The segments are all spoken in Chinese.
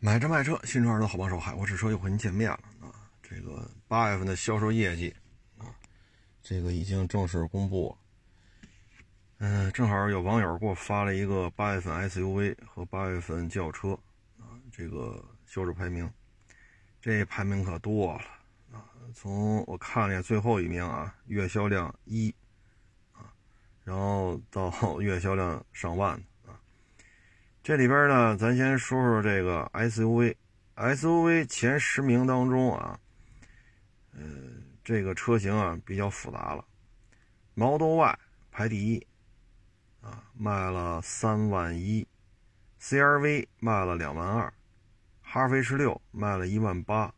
买车卖车，新车二手好帮手，海阔试车又和您见面了啊！这个八月份的销售业绩啊，这个已经正式公布了。嗯，正好有网友给我发了一个八月份 SUV 和八月份轿车啊，这个销售排名，这排名可多了啊！从我看了一下最后一名啊，月销量一啊，然后到 月销量上万。这里边呢，咱先说说这个 SUV，SUV 前十名当中啊，呃，这个车型啊比较复杂了。Model Y 排第一，啊，卖了三万一。；CRV 卖了两万二；哈弗 H 六卖了一万八。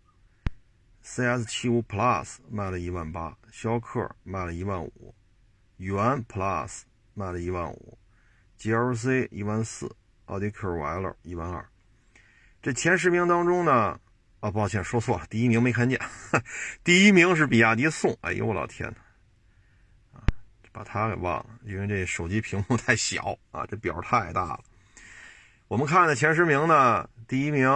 ；CS 七五 Plus 卖了一万八；逍客卖了一万五；元 Plus 卖了一万五。；GLC 一万四。奥迪 Q5L 一万二，这前十名当中呢，啊，抱歉说错了，第一名没看见，第一名是比亚迪宋，哎呦我老天呐，啊，把它给忘了，因为这手机屏幕太小啊，这表太大了。我们看的前十名呢，第一名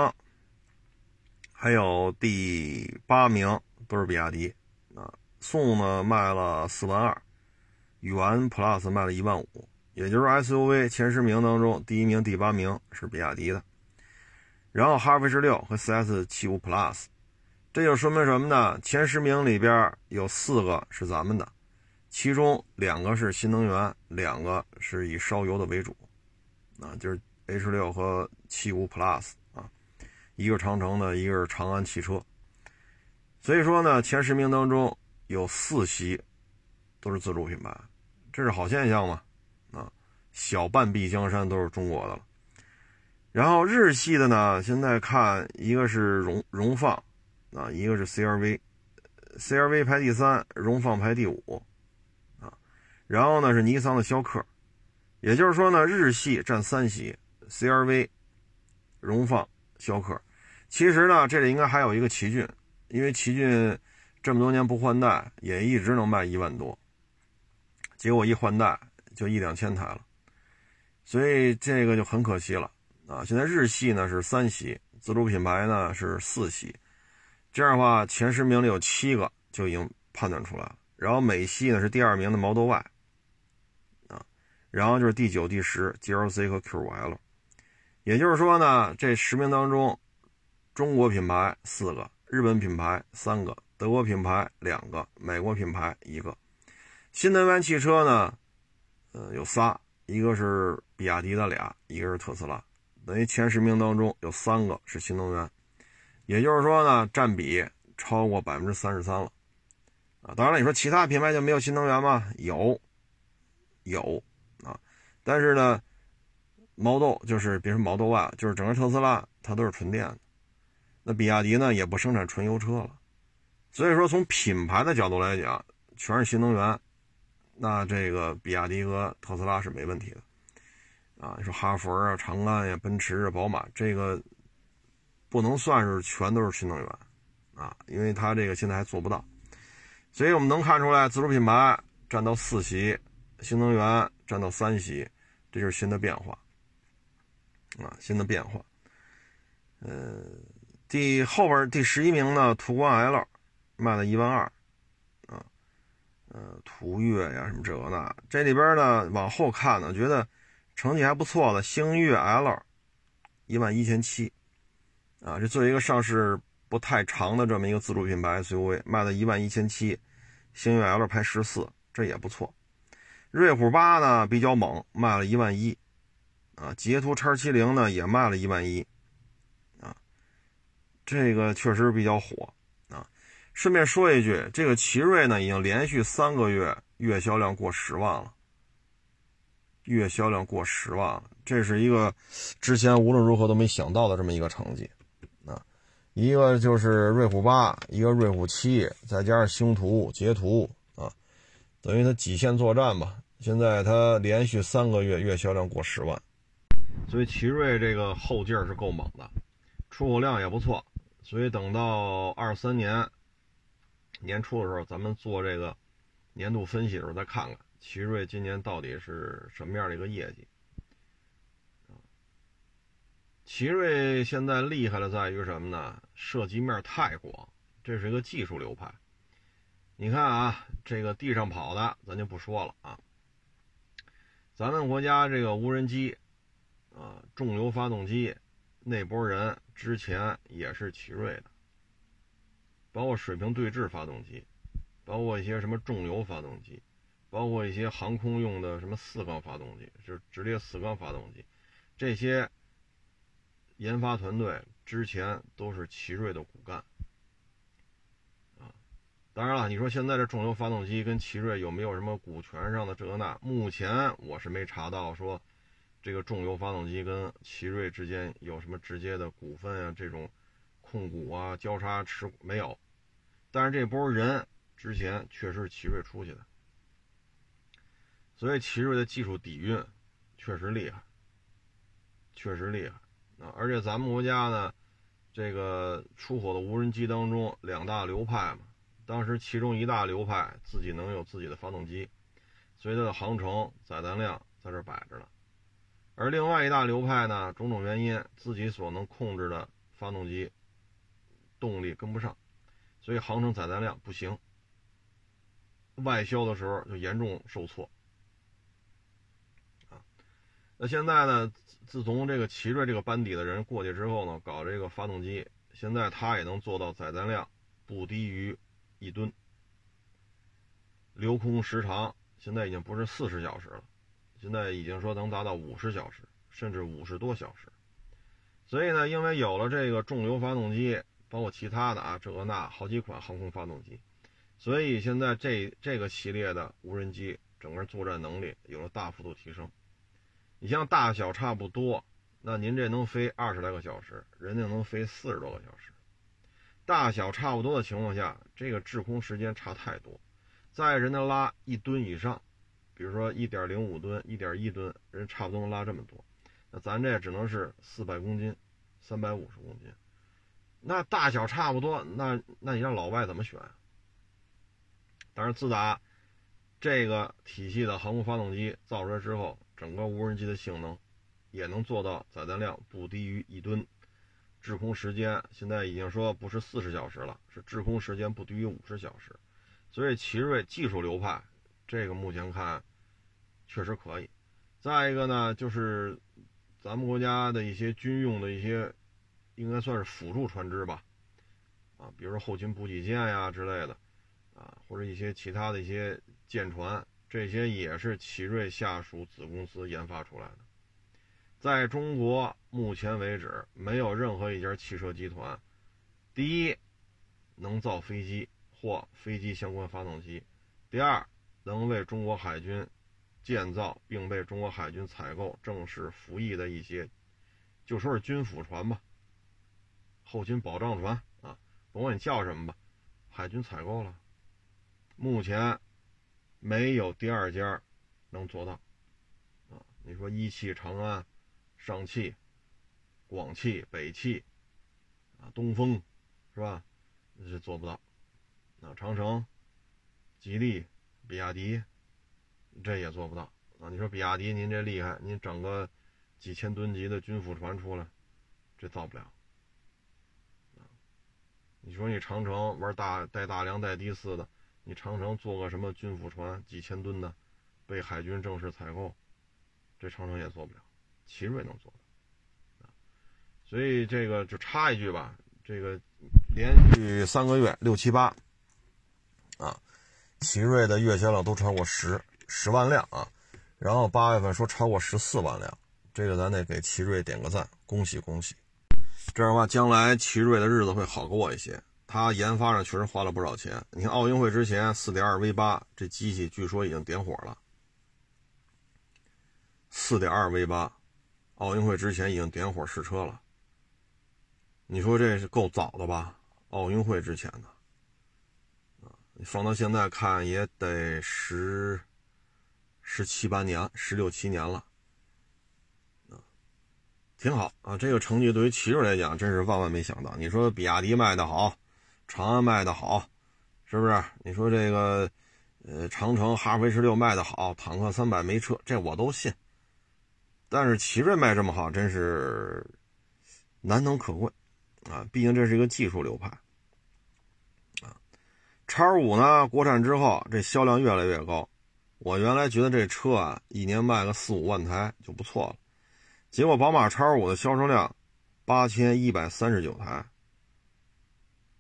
还有第八名都是比亚迪，啊，宋呢卖了四万二，元 Plus 卖了一万五。也就是 SUV 前十名当中，第一名、第八名是比亚迪的，然后哈弗 H 六和 CS 七五 Plus，这就说明什么呢？前十名里边有四个是咱们的，其中两个是新能源，两个是以烧油的为主，啊，就是 H 六和七五 Plus 啊，一个长城的，一个是长安汽车，所以说呢，前十名当中有四席都是自主品牌，这是好现象嘛？小半壁江山都是中国的了，然后日系的呢，现在看一个是荣荣放，啊，一个是 CRV，CRV 排第三，荣放排第五，啊，然后呢是尼桑的逍客，也就是说呢，日系占三席，CRV、荣放、逍客，其实呢这里应该还有一个奇骏，因为奇骏这么多年不换代，也一直能卖一万多，结果一换代就一两千台了。所以这个就很可惜了啊！现在日系呢是三席，自主品牌呢是四席，这样的话前十名里有七个就已经判断出来了。然后美系呢是第二名的 Model Y，啊，然后就是第九、第十 GLC 和 Q5L。也就是说呢，这十名当中，中国品牌四个，日本品牌三个，德国品牌两个，美国品牌一个。新能源汽车呢，呃，有仨。一个是比亚迪的俩，一个是特斯拉，等于前十名当中有三个是新能源，也就是说呢，占比超过百分之三十三了，啊，当然了，你说其他品牌就没有新能源吗？有，有啊，但是呢毛豆就是别说 Model Y，就是整个特斯拉它都是纯电的，那比亚迪呢也不生产纯油车了，所以说从品牌的角度来讲，全是新能源。那这个比亚迪和特斯拉是没问题的，啊，你说哈弗啊、长安呀、奔驰啊、宝马，这个不能算是全都是新能源，啊，因为它这个现在还做不到，所以我们能看出来，自主品牌占到四席，新能源占到三席，这就是新的变化，啊，新的变化。呃，第后边第十一名呢，途观 L 卖了一万二。呃，途岳呀，什么这个那，这里边呢，往后看呢，觉得成绩还不错的星越 L，一万一千七，啊，这作为一个上市不太长的这么一个自主品牌 SUV，卖了一万一千七，星越 L 排十四，这也不错。瑞虎八呢比较猛，卖了一万一，啊，捷途叉七零呢也卖了一万一，啊，这个确实比较火。顺便说一句，这个奇瑞呢，已经连续三个月月销量过十万了。月销量过十万了，这是一个之前无论如何都没想到的这么一个成绩啊！一个就是瑞虎八，一个瑞虎七，再加上星途、捷途啊，等于它极限作战吧。现在它连续三个月月销量过十万，所以奇瑞这个后劲儿是够猛的，出口量也不错。所以等到二三年。年初的时候，咱们做这个年度分析的时候，再看看奇瑞今年到底是什么样的一个业绩奇瑞现在厉害的在于什么呢？涉及面太广，这是一个技术流派。你看啊，这个地上跑的咱就不说了啊。咱们国家这个无人机啊，重油发动机那波人之前也是奇瑞的，包括水平对置发动机，包括一些什么重油发动机，包括一些航空用的什么四缸发动机，就是直列四缸发动机，这些。研发团队之前都是奇瑞的骨干，啊，当然了，你说现在这重油发动机跟奇瑞有没有什么股权上的这那？目前我是没查到说这个重油发动机跟奇瑞之间有什么直接的股份啊，这种控股啊、交叉持没有。但是这波人之前确实是奇瑞出去的，所以奇瑞的技术底蕴确实厉害，确实厉害。啊，而且咱们国家呢，这个出口的无人机当中两大流派嘛，当时其中一大流派自己能有自己的发动机，所以它的航程、载弹量在这摆着呢。而另外一大流派呢，种种原因自己所能控制的发动机动力跟不上，所以航程、载弹量不行，外销的时候就严重受挫。啊，那现在呢？自从这个奇瑞这个班底的人过去之后呢，搞这个发动机，现在他也能做到载弹量不低于一吨，留空时长现在已经不是四十小时了，现在已经说能达到五十小时，甚至五十多小时。所以呢，因为有了这个重油发动机，包括其他的啊，这个那好几款航空发动机，所以现在这这个系列的无人机整个作战能力有了大幅度提升。你像大小差不多，那您这能飞二十来个小时，人家能飞四十多个小时。大小差不多的情况下，这个滞空时间差太多。在人家拉一吨以上，比如说一点零五吨、一点一吨，人差不多能拉这么多。那咱这只能是四百公斤、三百五十公斤。那大小差不多，那那你让老外怎么选？但是自打这个体系的航空发动机造出来之后，整个无人机的性能也能做到载弹量不低于一吨，滞空时间现在已经说不是四十小时了，是滞空时间不低于五十小时。所以奇瑞技术流派，这个目前看确实可以。再一个呢，就是咱们国家的一些军用的一些，应该算是辅助船只吧，啊，比如说后勤补给舰呀之类的，啊，或者一些其他的一些舰船。这些也是奇瑞下属子公司研发出来的，在中国目前为止，没有任何一家汽车集团，第一能造飞机或飞机相关发动机，第二能为中国海军建造并被中国海军采购正式服役的一些，就说是军辅船吧，后勤保障船啊，甭管你叫什么吧，海军采购了，目前。没有第二家能做到啊！你说一汽、长安、上汽、广汽、北汽啊，东风是吧？那是做不到。那长城、吉利、比亚迪这也做不到啊！你说比亚迪您这厉害，您整个几千吨级的军辅船出来，这造不了！你说你长城玩大带大梁带低四的。你长城做个什么军辅船几千吨的，被海军正式采购，这长城也做不了，奇瑞能做到，所以这个就插一句吧，这个连续三个月六七八，啊，奇瑞的月销量都超过十十万辆啊，然后八月份说超过十四万辆，这个咱得给奇瑞点个赞，恭喜恭喜，这样的话将来奇瑞的日子会好过一些。他研发上确实花了不少钱。你看奥运会之前，四点二 V 八这机器据说已经点火了。四点二 V 八，奥运会之前已经点火试车了。你说这是够早的吧？奥运会之前的，啊，放到现在看也得十十七八年，十六七年了，挺好啊。这个成绩对于奇瑞来讲，真是万万没想到。你说比亚迪卖的好。长安卖的好，是不是？你说这个，呃，长城哈弗 H 六卖的好，坦克三百没车，这我都信。但是奇瑞卖这么好，真是难能可贵啊，毕竟这是一个技术流派啊。叉五呢，国产之后这销量越来越高。我原来觉得这车啊，一年卖个四五万台就不错了，结果宝马叉五的销售量八千一百三十九台。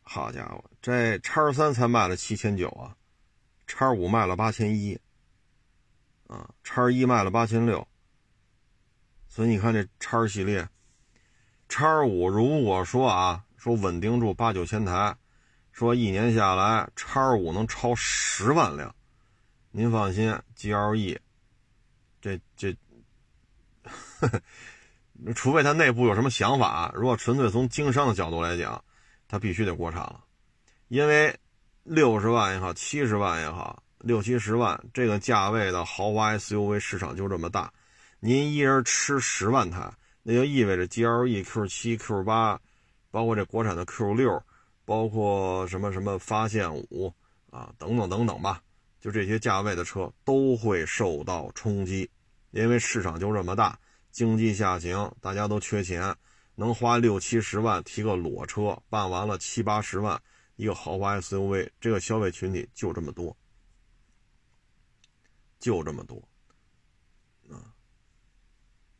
好家伙，这叉三才卖了七千九啊，叉五卖了八千一，啊，叉一卖了八千六。所以你看这叉系列，叉五如果说啊，说稳定住八九千台，说一年下来叉五能超十万辆。您放心，GLE，这这，除非他内部有什么想法。如果纯粹从经商的角度来讲，他必须得国产了，因为六十万也好，七十万也好，六七十万这个价位的豪华 SUV 市场就这么大。您一人吃十万台，那就意味着 GLE、Q7、Q8，包括这国产的 Q6，包括什么什么发现五啊，等等等等吧。就这些价位的车都会受到冲击，因为市场就这么大，经济下行，大家都缺钱，能花六七十万提个裸车，办完了七八十万一个豪华 SUV，这个消费群体就这么多，就这么多，啊，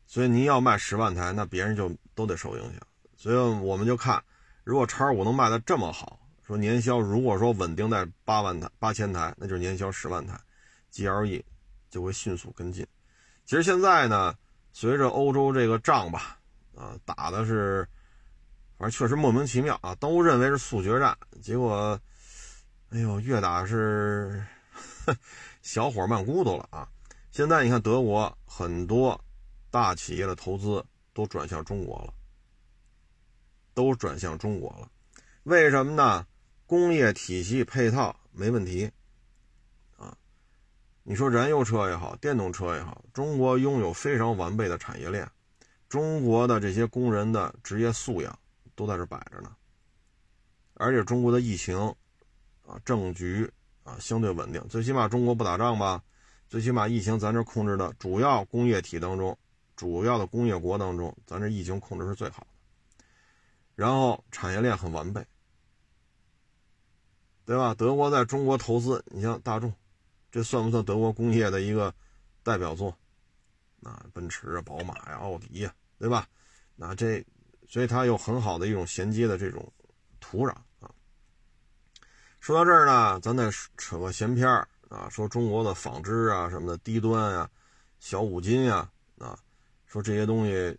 所以您要卖十万台，那别人就都得受影响，所以我们就看，如果叉五能卖的这么好。说年销如果说稳定在八万台、八千台，那就是年销十万台，GLE 就会迅速跟进。其实现在呢，随着欧洲这个仗吧，啊，打的是，反正确实莫名其妙啊，都认为是速决战，结果，哎呦，越打是 小火慢咕嘟了啊。现在你看德国很多大企业的投资都转向中国了，都转向中国了，为什么呢？工业体系配套没问题，你说燃油车也好，电动车也好，中国拥有非常完备的产业链，中国的这些工人的职业素养都在这摆着呢，而且中国的疫情，啊，政局啊相对稳定，最起码中国不打仗吧，最起码疫情咱这控制的主要工业体当中，主要的工业国当中，咱这疫情控制是最好的，然后产业链很完备。对吧？德国在中国投资，你像大众，这算不算德国工业的一个代表作？啊，奔驰啊、宝马呀、奥迪呀，对吧？那这，所以它有很好的一种衔接的这种土壤啊。说到这儿呢，咱再扯个闲篇儿啊，说中国的纺织啊什么的低端啊、小五金呀啊，说这些东西，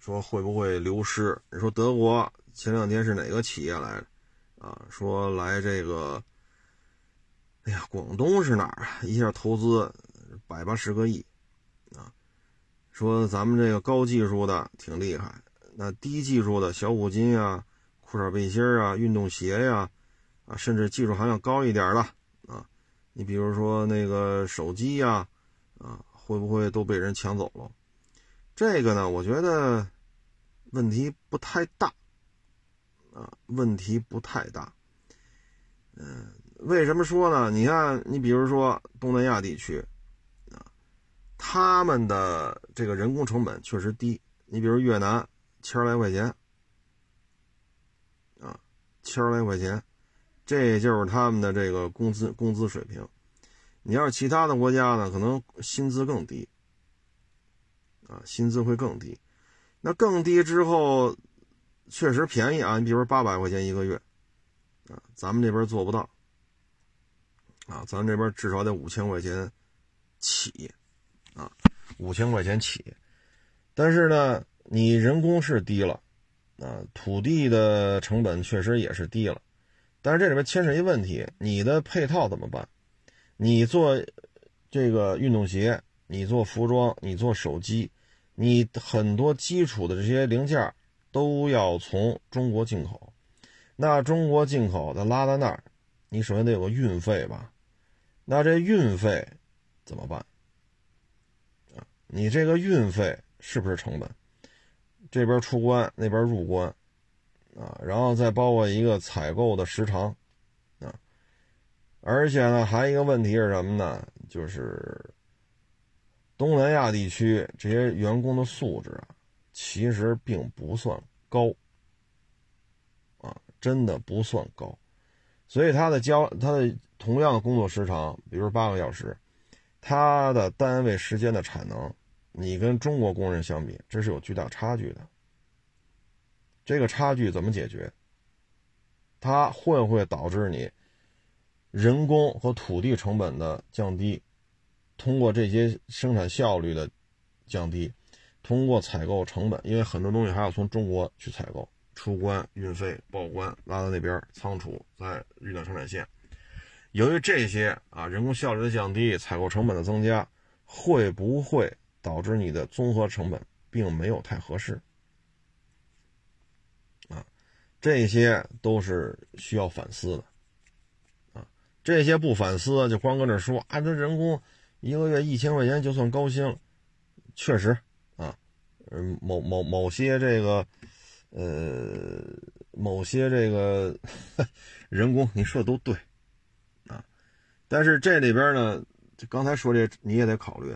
说会不会流失？你说德国前两天是哪个企业来着？啊，说来这个，广东是哪儿啊？一下投资百八十个亿，啊，说咱们这个高技术的挺厉害，那低技术的小五金呀、裤衩背心啊、运动鞋呀，啊，甚至技术含量高一点的啊，你比如说那个手机呀，啊，会不会都被人抢走了？这个呢，我觉得问题不太大。啊，问题不太大。嗯，为什么说呢？你看，你比如说东南亚地区，啊，他们的这个人工成本确实低。你比如越南，千来块钱，啊，千来块钱，这就是他们的这个工资工资水平。你要是其他的国家呢，可能薪资更低，啊，薪资会更低。那更低之后。确实便宜啊！你比如说八百块钱一个月，啊，咱们这边做不到，啊，咱这边至少得五千块钱起，啊，五千块钱起。但是呢，你人工是低了，啊，土地的成本确实也是低了，但是这里边牵扯一问题，你的配套怎么办？你做这个运动鞋，你做服装，你做手机，你很多基础的这些零件。都要从中国进口，那中国进口的拉到那儿，你首先得有个运费吧？那这运费怎么办？啊，你这个运费是不是成本？这边出关，那边入关，啊，然后再包括一个采购的时长，啊，而且呢，还一个问题是什么呢？就是东南亚地区这些员工的素质啊。其实并不算高，啊，真的不算高，所以他的交他的同样的工作时长，比如八个小时，他的单位时间的产能，你跟中国工人相比，这是有巨大差距的。这个差距怎么解决？它会不会导致你人工和土地成本的降低？通过这些生产效率的降低，通过采购成本，因为很多东西还要从中国去采购，出关、运费、报关，拉到那边仓储，再运到生产线。由于这些啊人工效率的降低，采购成本的增加，会不会导致你的综合成本并没有太合适？啊这些都是需要反思的，啊，这些不反思就光搁这说啊，这人工一个月一千块钱就算高薪了，确实啊，嗯，某某某些这个，呃，某些这个人工你说的都对，啊，但是这里边呢，就刚才说这你也得考虑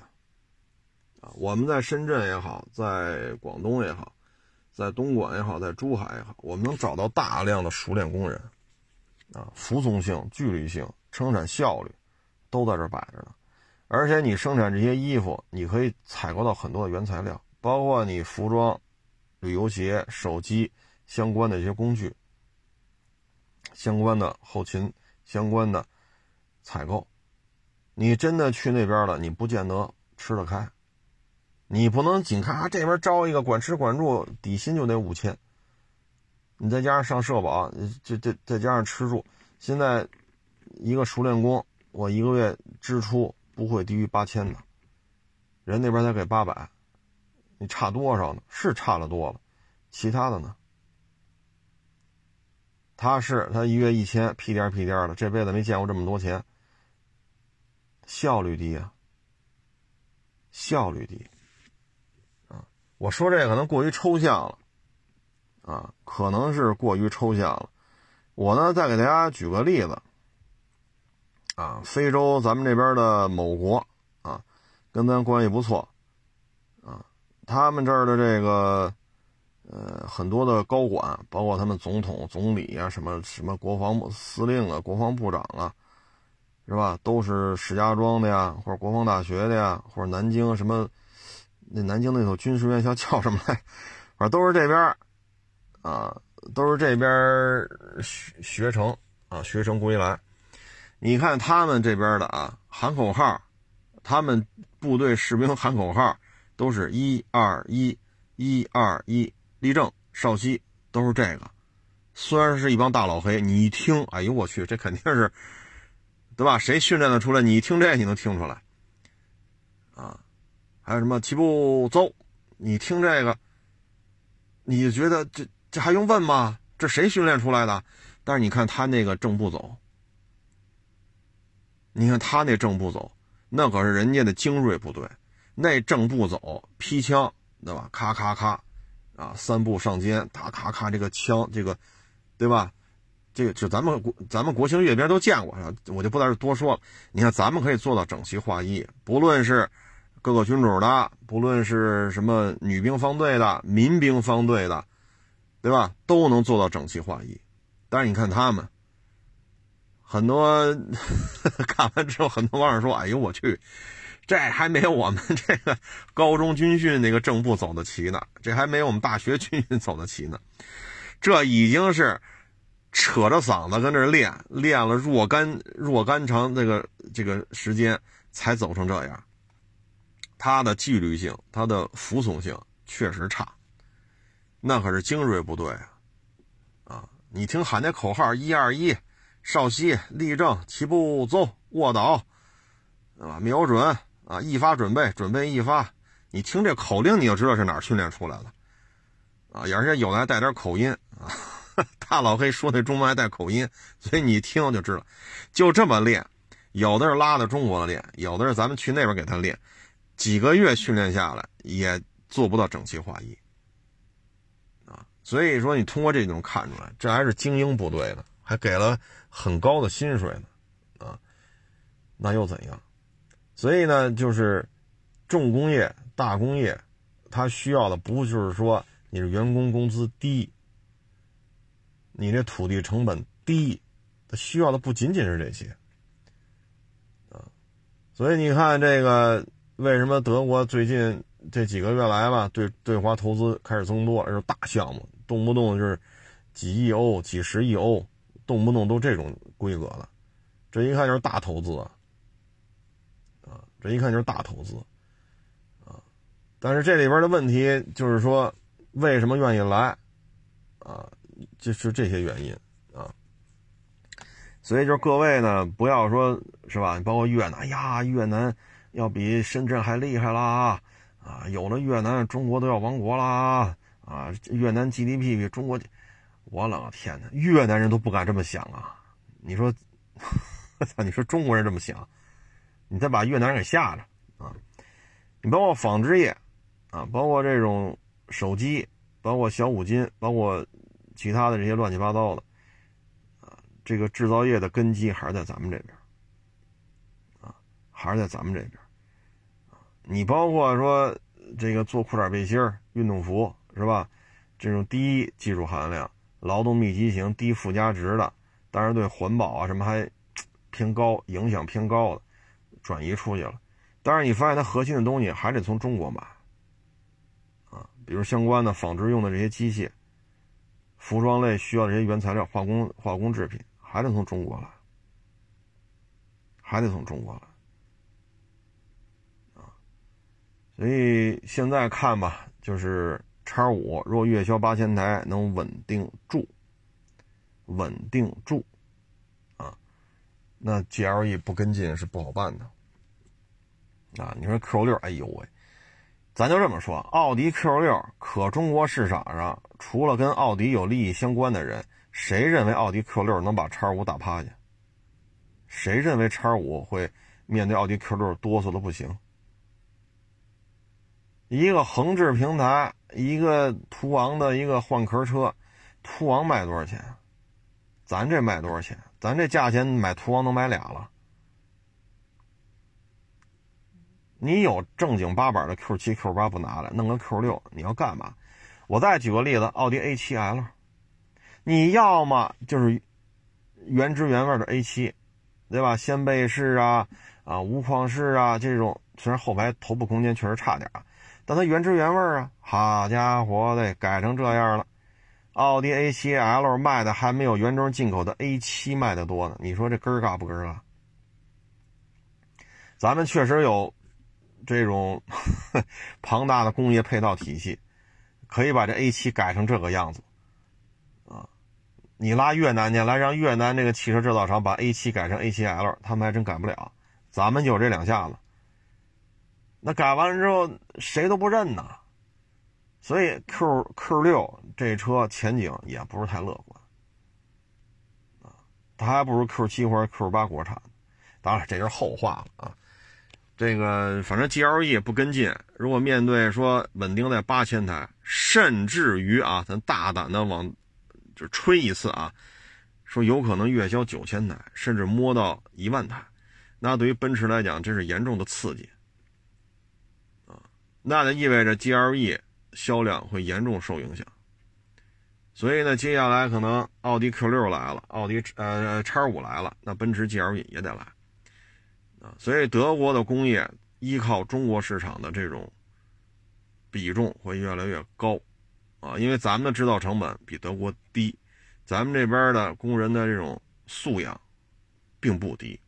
啊，我们在深圳也好，在广东也好。在东莞也好，在珠海也好，我们能找到大量的熟练工人，啊，服从性、纪律性、生产效率，都在这摆着呢。而且你生产这些衣服，你可以采购到很多的原材料，包括你服装、旅游鞋、手机相关的一些工具、相关的后勤、相关的采购。你真的去那边了，你不见得吃得开。你不能仅看啊，这边招一个管吃管住，底薪就得五千。你再加上上社保，这这再加上吃住，现在一个熟练工，我一个月支出不会低于八千的。人那边才给八百，你差多少呢？是差了多了，其他的呢？他是他一月一千，屁颠屁颠的，这辈子没见过这么多钱。效率低啊，效率低。啊我说这个可能过于抽象了，啊，可能是过于抽象了。我呢，再给大家举个例子，啊，非洲咱们这边的某国，啊，跟咱关系不错，他们这儿的这个，呃，很多的高管，包括他们总统、总理啊，什么什么国防司令啊、国防部长啊，是吧？都是石家庄的呀，或者国防大学的呀，或者南京什么。那南京那所军事院校叫什么来？反正都是这边啊，都是这边学学成啊，学成归来。你看他们这边的啊，喊口号，他们部队士兵喊口号都是一二一，一二一，立正，稍息，都是这个。虽然是一帮大老黑，你一听，哎呦我去，这肯定是，对吧？谁训练的出来？你听这，你能听出来啊？还有什么起步走？你听这个，你就觉得这这还用问吗？这谁训练出来的？但是你看他那个正步走，你看他那正步走，那可是人家的精锐部队，那正步走劈枪，对吧？咔咔咔，啊，三步上肩，咔咔咔，这个枪，这个，对吧？这个就咱们国咱们国庆阅兵都见过，我就不在这多说了。你看咱们可以做到整齐划一，不论是。各个军种的，不论是什么女兵方队的、民兵方队的，对吧？都能做到整齐划一。但是你看他们，很多 看完之后，很多网友说：“哎呦我去，这还没有我们这个高中军训那个正步走的齐呢，这还没有我们大学军训走的齐呢。这已经是扯着嗓子跟这练，练了若干若干长这个这个时间才走成这样。”他的纪律性，他的服从性确实差，那可是精锐部队啊！啊，你听喊那口号一二一，稍息，立正，齐步，走，卧倒，对吧？瞄准啊，一发准备，准备一发。你听这口令，你就知道是哪儿训练出来的啊！而且有的还带点口音啊，大老黑说那中文还带口音，所以你一听就知道，就这么练。有的是拉到中国练，有的是咱们去那边给他练。几个月训练下来，也做不到整齐划一，啊，所以说你通过这种看出来，这还是精英部队呢，还给了很高的薪水呢，啊，那又怎样？所以呢，就是重工业、大工业，它需要的不就是说你的员工工资低，你这土地成本低，它需要的不仅仅是这些，啊，所以你看这个为什么德国最近这几个月来吧，对对华投资开始增多，而是大项目，动不动就是几亿欧、几十亿欧，动不动都这种规格了，这一看就是大投资，啊，这一看就是大投资。啊但是这里边的问题就是说，为什么愿意来，啊，就是这些原因啊。所以就是各位呢，不要说是吧？包括越南，哎呀，越南要比深圳还厉害啦，啊，有了越南，中国都要亡国啦，啊，越南 GDP 比中国，我老天哪，越南人都不敢这么想啊！你说，我操，你说中国人这么想，你再把越南人给吓着啊！你包括纺织业。啊，包括这种手机，包括小五金，包括其他的这些乱七八糟的，啊，这个制造业的根基还是在咱们这边，啊，还是在咱们这边，你包括说这个做裤衩背心运动服是吧？这种低技术含量、劳动密集型、低附加值的，但是对环保啊什么还 偏高、影响偏高的，转移出去了。但是你发现它核心的东西还得从中国买。啊比如相关的纺织用的这些机械、服装类需要这些原材料、化工化工制品，还得从中国来，还得从中国来，啊，所以现在看吧，就是叉五若月销八千台能稳定住，稳定住，啊，那 GLE 不跟进是不好办的，啊，你说 Q 六，哎呦喂！咱就这么说，奥迪 Q6 可中国市场上，除了跟奥迪有利益相关的人，谁认为奥迪 Q6 能把叉五打趴下？谁认为叉五会面对奥迪 Q6 哆嗦的不行？一个横置平台，一个途昂的一个换壳车，途昂卖多少钱？咱这卖多少钱？咱这价钱买途昂能买俩了。你有正经八百的 Q 七、Q 八不拿来，弄个 Q 六，你要干嘛？我再举个例子，奥迪 A 七 L，你要么就是原汁原味的 A 七，对吧？掀背式啊，啊无框式啊，这种虽然后排头部空间确实差点啊，但它原汁原味啊。好家伙的，改成这样了，奥迪 A 七 L 卖的还没有原装进口的 A 七卖的多呢。你说这根儿嘎不根儿啊？咱们确实有。这种 庞大的工业配套体系，可以把这 A7 改成这个样子，啊，你拉越南去，来让越南那个汽车制造厂把 A7 改成 A7L，他们还真改不了。咱们就这两下子，那改完了之后谁都不认呐。所以 Q Q6 这车前景也不是太乐观，啊，它还不如 Q7 或者 Q8 国产。当然这是后话了啊。这个反正 GLE 不跟进，如果面对说稳定在八千台，甚至于啊，咱大胆的往就吹一次啊，说有可能月销九千台，甚至摸到一万台，那对于奔驰来讲，这是严重的刺激啊，那就意味着 GLE 销量会严重受影响。所以呢，接下来可能奥迪 Q 六来了，奥迪呃叉五来了，那奔驰 GLE 也得来。所以德国的工业依靠中国市场的这种比重会越来越高，啊，因为咱们的制造成本比德国低，咱们这边的工人的这种素养并不低，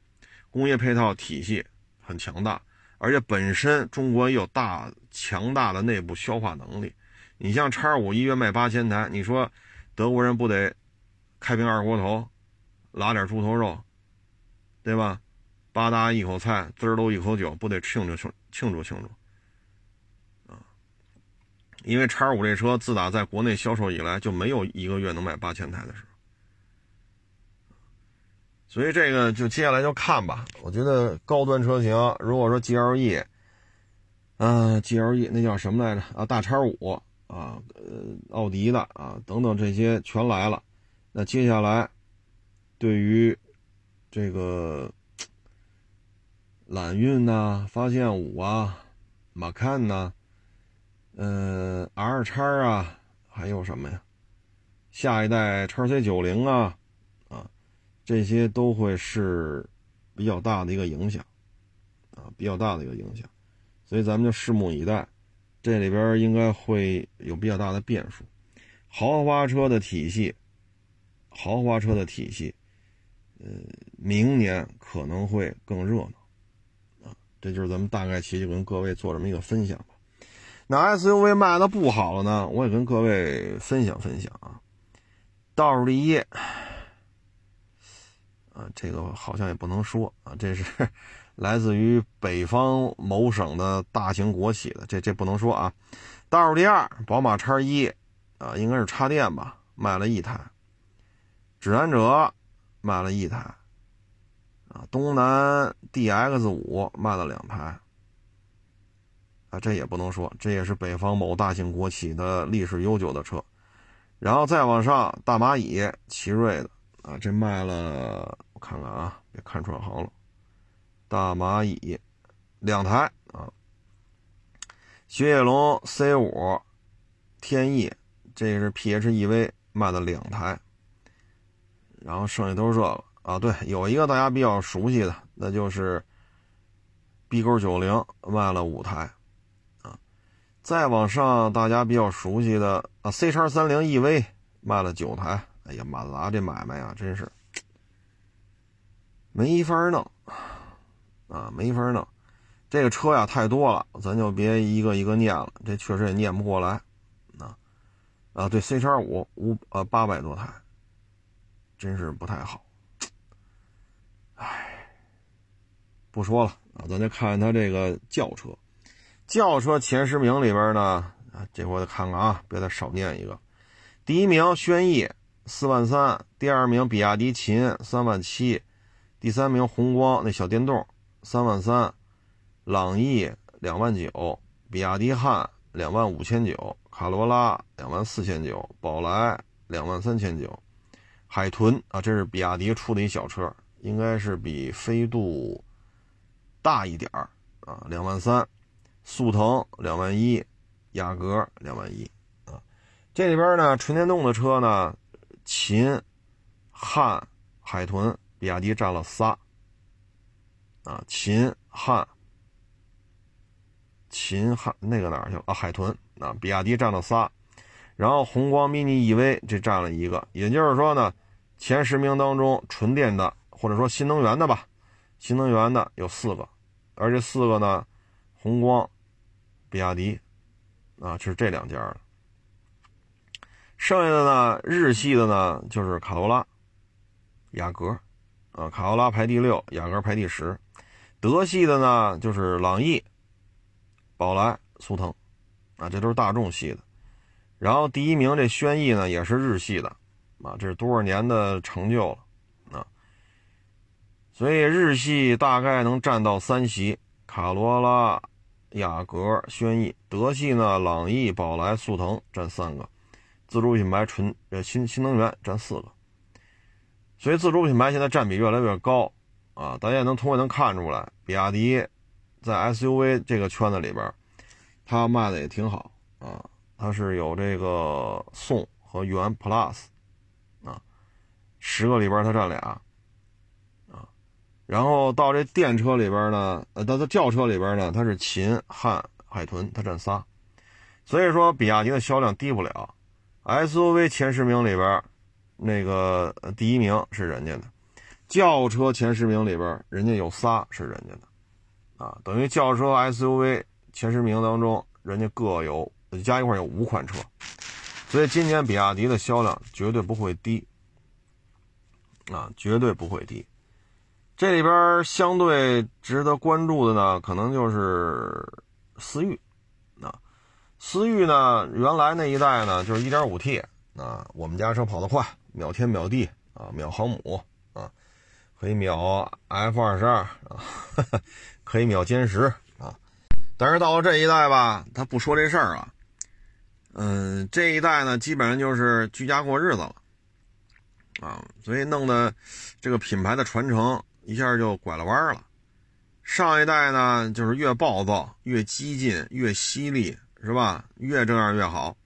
工业配套体系很强大，而且本身中国也有大强大的内部消化能力。你像叉五一月卖八千台，你说德国人不得开瓶二锅头，拉点猪头肉，对吧？吧嗒一口菜，滋儿喽一口酒，不得庆祝庆庆祝庆祝啊！因为叉五这车自打在国内销售以来，就没有一个月能卖八千台的时候，所以这个就接下来就看吧。我觉得高端车型，如果说 GLE，嗯，GLE 那叫什么来着啊？大叉五啊，呃，奥迪的啊，等等这些全来了，那接下来对于这个。揽运呐，发现五啊，马看呐，嗯，R 叉啊，还有什么呀？下一代叉 C 九零啊，啊，这些都会是比较大的一个影响，啊，比较大的一个影响，所以咱们就拭目以待，这里边应该会有比较大的变数。豪华车的体系，豪华车的体系，呃，明年可能会更热闹，这就是咱们大概其就跟各位做这么一个分享吧。那 SUV 卖的不好了呢，我也跟各位分享分享啊。倒数第一，啊，这个好像也不能说啊，这是 来自于北方某省的大型国企的，这这不能说啊。倒数第二，宝马叉一，啊，应该是插电吧，卖了一台。指南者卖了一台，啊，东南 DX 五卖了两台，啊，这也不能说，这也是北方某大型国企的历史悠久的车。然后再往上，大蚂蚁、奇瑞的啊，这卖了，我看看啊，别看串行了。大蚂蚁两台啊，雪铁龙 C 五、天翼，这是 PHEV 卖的两台。然后剩下都是这个啊，对，有一个大家比较熟悉的，那就是 B 勾九零卖了五台。啊再往上，大家比较熟悉的啊，C 叉三零 EV 卖了九台。哎呀，马自达这买卖呀，真是没法弄啊，没法弄。这个车呀太多了，咱就别一个一个念了，这确实也念不过来啊。啊，对，C 叉五五呃八百多台，真是不太好。唉，不说了啊，咱再看看它这个轿车。轿车前十名里边呢，啊，这回再看看啊，别再少念一个。第一名轩逸四万三，第二名比亚迪秦三万七，第三名宏光那小电动三万三，朗逸两万九，比亚迪汉两万五千九，卡罗拉两万四千九，宝来两万三千九，海豚啊，这是比亚迪出的一小车，应该是比飞度大一点儿啊，两万三。速腾两万一，雅阁两万一，啊，这里边呢，纯电动的车呢，秦、汉、海豚、比亚迪占了仨，啊，秦、汉、秦汉那个哪儿去了啊？海豚啊，比亚迪占了仨，然后宏光 mini EV 这占了一个，也就是说呢，前十名当中纯电的或者说新能源的吧，新能源的有四个，而这四个呢，宏光。比亚迪，啊，就是这两家的。剩下的呢，日系的呢，就是卡罗拉、雅阁，啊，卡罗拉排第六，雅阁排第十。德系的呢，就是朗逸、宝来、速腾，啊，这都是大众系的。然后第一名这轩逸呢，也是日系的，啊，这是多少年的成就了，所以日系大概能占到三席，卡罗拉。雅阁、轩逸、德系呢，朗逸、宝来、速腾占三个，自主品牌纯呃新新能源占四个，所以自主品牌现在占比越来越高啊！大家也能通过能看出来，比亚迪在 SUV 这个圈子里边，它卖的也挺好啊，它是有这个宋和元 Plus 啊，十个里边它占俩。然后到这电车里边呢，呃，到它轿车里边呢，它是秦、汉、海豚，它占仨，所以说比亚迪的销量低不了。SUV 前十名里边，那个第一名是人家的，轿车前十名里边，人家有仨是人家的，啊，等于轿车 SUV 前十名当中，人家各有加一块有五款车，所以今年比亚迪的销量绝对不会低，啊，绝对不会低。这里边相对值得关注的呢，可能就是思域，啊，思域呢，原来那一代呢就是 1.5T，啊，我们家车跑得快，秒天秒地啊，秒航母啊，可以秒 F22 啊，可以秒歼十啊，但是到了这一代吧，他不说这事儿啊，嗯，这一代呢，基本上就是居家过日子了，啊，所以弄得这个品牌的传承。一下就拐了弯了，上一代呢就是越暴躁、越激进、越犀利，是吧？越这样越好。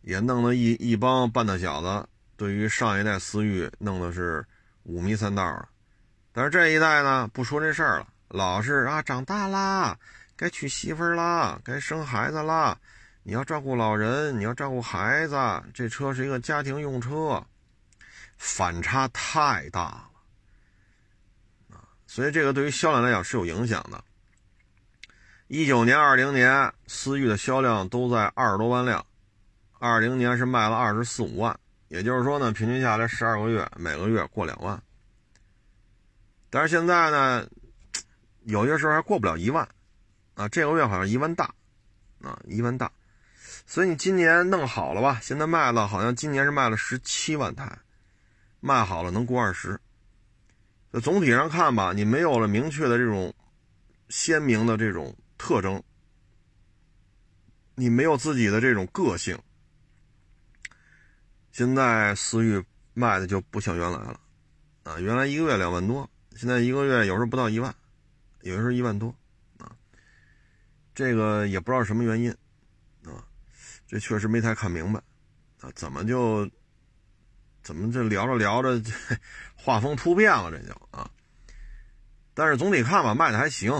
也弄得一一帮半大小子对于上一代思域弄的是五迷三道的。但是这一代呢，不说这事儿了，老是啊，长大啦，该娶媳妇儿啦，该生孩子啦，你要照顾老人，你要照顾孩子，这车是一个家庭用车，反差太大！所以这个对于销量来讲是有影响的。一九年、二零年，思域的销量都在二十多万辆，二零年是卖了二十四五万，也就是说呢，平均下来十二个月，每个月过两万。但是现在呢，有些时候还过不了一万，啊，这个月好像一万大，啊，一万大，所以你今年弄好了吧？现在卖了，好像今年是卖了十七万台，卖好了能过二十。那总体上看吧，你没有了明确的这种鲜明的这种。特征，你没有自己的这种个性。现在思域卖的就不像原来了，啊，原来一个月两万多，现在一个月有时候不到一万，有时候一万多，啊，这个也不知道什么原因，啊，这确实没太看明白，啊，怎么就，怎么这聊着聊着，这 画风突变了，这就啊，但是总体看吧，卖的还行。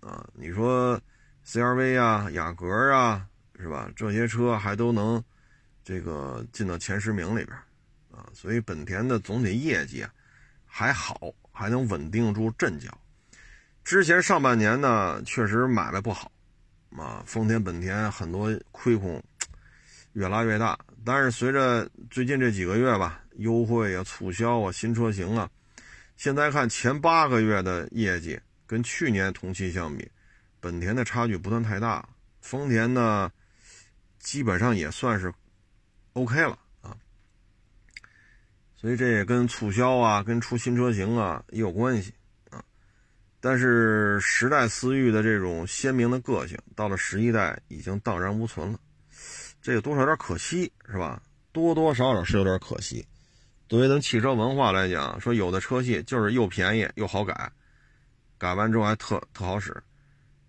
啊，你说 CRV 啊、雅阁啊，是吧？这些车还都能这个进到前十名里边啊，所以本田的总体业绩啊还好，还能稳定住阵脚。之前上半年呢，确实买卖不好啊，丰田、本田很多亏空越拉越大。但是随着最近这几个月吧，优惠啊、促销啊、新车型啊，现在看前八个月的业绩。跟去年同期相比，本田的差距不算太大，丰田呢，基本上也算是 OK 了啊。所以这也跟促销啊、跟出新车型啊也有关系啊。但是十代思域的这种鲜明的个性，到了十一代已经荡然无存了，这个多少有点可惜，是吧？多多少少是有点可惜。作为咱汽车文化来讲，说有的车系就是又便宜又好改。改完之后还特特好使，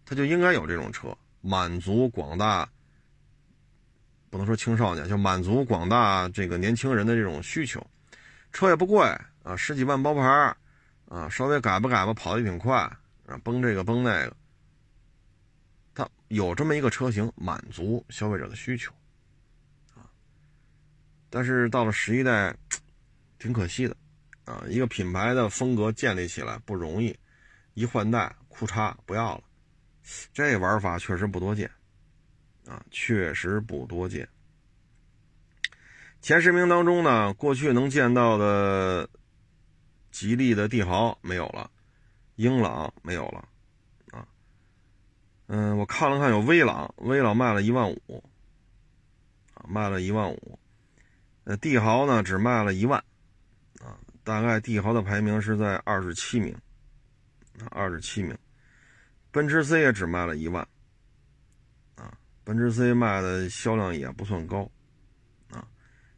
它就应该有这种车，满足广大不能说青少年，就满足广大这个年轻人的这种需求。车也不贵啊，十几万包牌啊，稍微改吧改吧，跑的也挺快啊，崩这个崩那个，它有这么一个车型满足消费者的需求啊。但是到了十一代，挺可惜的啊，一个品牌的风格建立起来不容易。一换代，裤衩不要了，这玩法确实不多见，啊，确实不多见。前十名当中呢，过去能见到的吉利的帝豪没有了，英朗没有了，啊，嗯，我看了看有威朗，威朗卖了一万五，啊，卖了一万五，呃，帝豪呢只卖了一万，大概帝豪的排名是在二十七名。二十七名，奔驰 C 也只卖了一万，啊，奔驰 C 卖的销量也不算高，啊，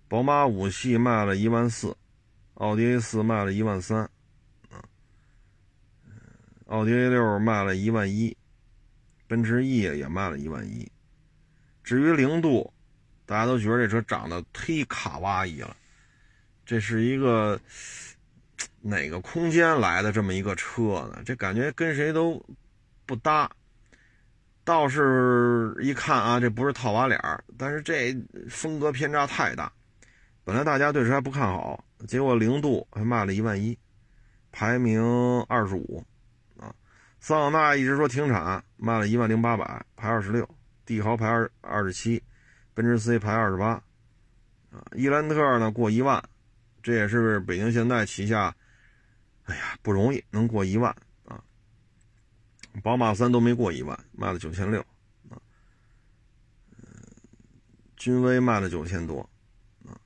宝马五系卖了一万四，奥迪 A 四卖了一万三，啊，奥迪 A 六卖了一万一，奔驰 E 也卖了一万一，至于零度，大家都觉得这车长得忒卡哇伊了，这是一个。哪个空间来的这么一个车呢？这感觉跟谁都不搭。倒是一看啊，这不是套娃脸儿，但是这风格偏差太大。本来大家对这还不看好，结果零度还卖了一万一，排名二十五啊。桑塔纳一直说停产，卖了一万零八百，排二十六。帝豪排二二十七，奔驰 C 排二十八啊。伊兰特呢过一万。这也是北京现代旗下，哎呀，不容易能过一万啊！宝马三都没过一万，卖了九千六啊。君威卖了九千多啊，